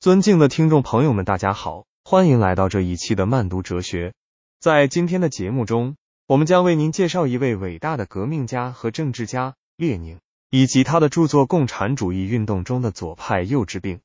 尊敬的听众朋友们，大家好，欢迎来到这一期的慢读哲学。在今天的节目中，我们将为您介绍一位伟大的革命家和政治家列宁，以及他的著作《共产主义运动中的左派幼稚病》。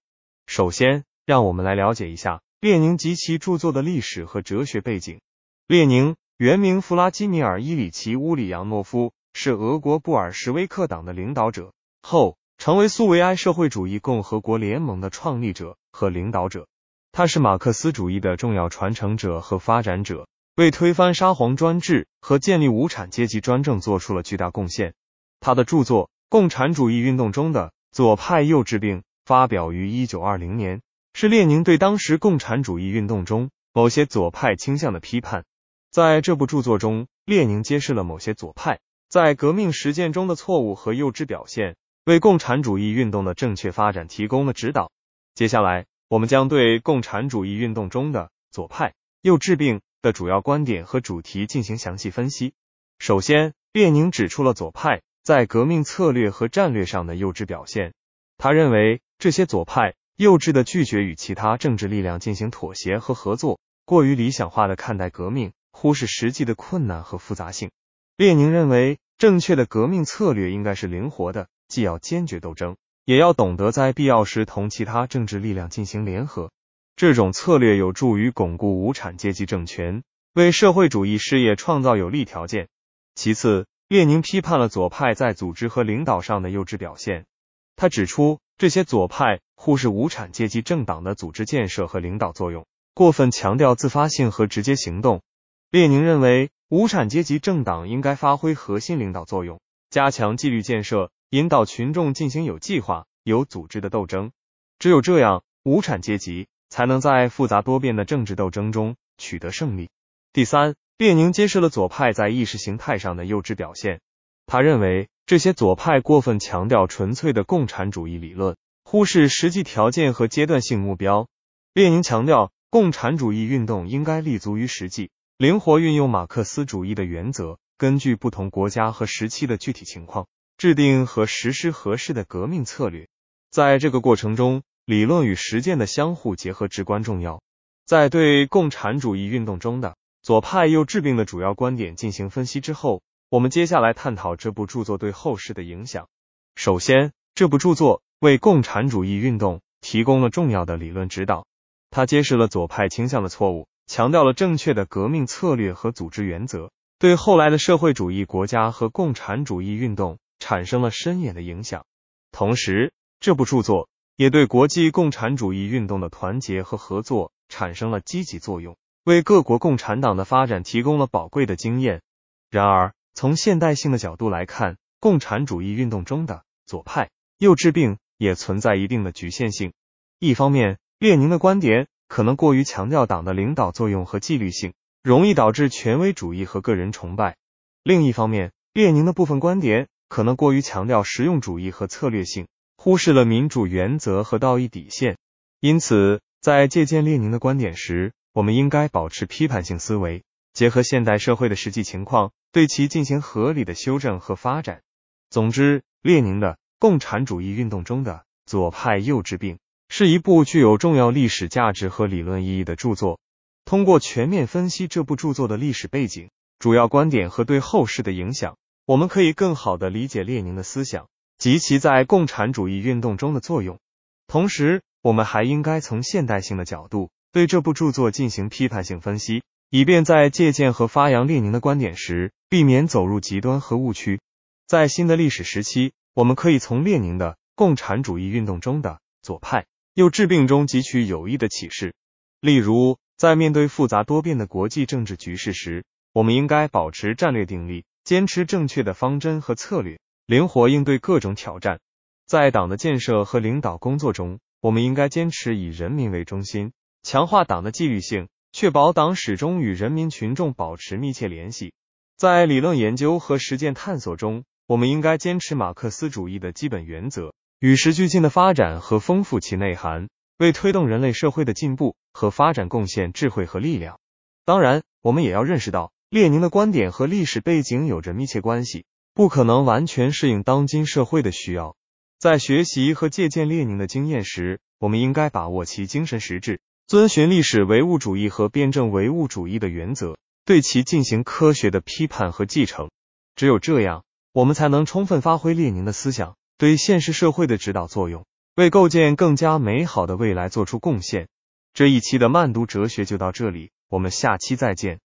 首先，让我们来了解一下列宁及其著作的历史和哲学背景。列宁原名弗拉基米尔·伊里奇·乌里扬诺夫，是俄国布尔什维克党的领导者，后成为苏维埃社会主义共和国联盟的创立者。和领导者，他是马克思主义的重要传承者和发展者，为推翻沙皇专制和建立无产阶级专政做出了巨大贡献。他的著作《共产主义运动中的左派幼稚病》发表于一九二零年，是列宁对当时共产主义运动中某些左派倾向的批判。在这部著作中，列宁揭示了某些左派在革命实践中的错误和幼稚表现，为共产主义运动的正确发展提供了指导。接下来，我们将对共产主义运动中的左派幼稚病的主要观点和主题进行详细分析。首先，列宁指出了左派在革命策略和战略上的幼稚表现。他认为这些左派幼稚的拒绝与其他政治力量进行妥协和合作，过于理想化的看待革命，忽视实际的困难和复杂性。列宁认为，正确的革命策略应该是灵活的，既要坚决斗争。也要懂得在必要时同其他政治力量进行联合，这种策略有助于巩固无产阶级政权，为社会主义事业创造有利条件。其次，列宁批判了左派在组织和领导上的幼稚表现。他指出，这些左派忽视无产阶级政党的组织建设和领导作用，过分强调自发性和直接行动。列宁认为，无产阶级政党应该发挥核心领导作用，加强纪律建设。引导群众进行有计划、有组织的斗争，只有这样，无产阶级才能在复杂多变的政治斗争中取得胜利。第三，列宁揭示了左派在意识形态上的幼稚表现。他认为这些左派过分强调纯粹的共产主义理论，忽视实际条件和阶段性目标。列宁强调，共产主义运动应该立足于实际，灵活运用马克思主义的原则，根据不同国家和时期的具体情况。制定和实施合适的革命策略，在这个过程中，理论与实践的相互结合至关重要。在对共产主义运动中的左派幼稚病的主要观点进行分析之后，我们接下来探讨这部著作对后世的影响。首先，这部著作为共产主义运动提供了重要的理论指导，它揭示了左派倾向的错误，强调了正确的革命策略和组织原则，对后来的社会主义国家和共产主义运动。产生了深远的影响。同时，这部著作也对国际共产主义运动的团结和合作产生了积极作用，为各国共产党的发展提供了宝贵的经验。然而，从现代性的角度来看，共产主义运动中的左派右治病也存在一定的局限性。一方面，列宁的观点可能过于强调党的领导作用和纪律性，容易导致权威主义和个人崇拜；另一方面，列宁的部分观点。可能过于强调实用主义和策略性，忽视了民主原则和道义底线。因此，在借鉴列宁的观点时，我们应该保持批判性思维，结合现代社会的实际情况，对其进行合理的修正和发展。总之，列宁的《共产主义运动中的左派幼稚病》是一部具有重要历史价值和理论意义的著作。通过全面分析这部著作的历史背景、主要观点和对后世的影响。我们可以更好的理解列宁的思想及其在共产主义运动中的作用。同时，我们还应该从现代性的角度对这部著作进行批判性分析，以便在借鉴和发扬列宁的观点时，避免走入极端和误区。在新的历史时期，我们可以从列宁的共产主义运动中的左派幼稚病中汲取有益的启示。例如，在面对复杂多变的国际政治局势时，我们应该保持战略定力。坚持正确的方针和策略，灵活应对各种挑战。在党的建设和领导工作中，我们应该坚持以人民为中心，强化党的纪律性，确保党始终与人民群众保持密切联系。在理论研究和实践探索中，我们应该坚持马克思主义的基本原则，与时俱进的发展和丰富其内涵，为推动人类社会的进步和发展贡献智慧和力量。当然，我们也要认识到。列宁的观点和历史背景有着密切关系，不可能完全适应当今社会的需要。在学习和借鉴列宁的经验时，我们应该把握其精神实质，遵循历史唯物主义和辩证唯物主义的原则，对其进行科学的批判和继承。只有这样，我们才能充分发挥列宁的思想对现实社会的指导作用，为构建更加美好的未来做出贡献。这一期的慢读哲学就到这里，我们下期再见。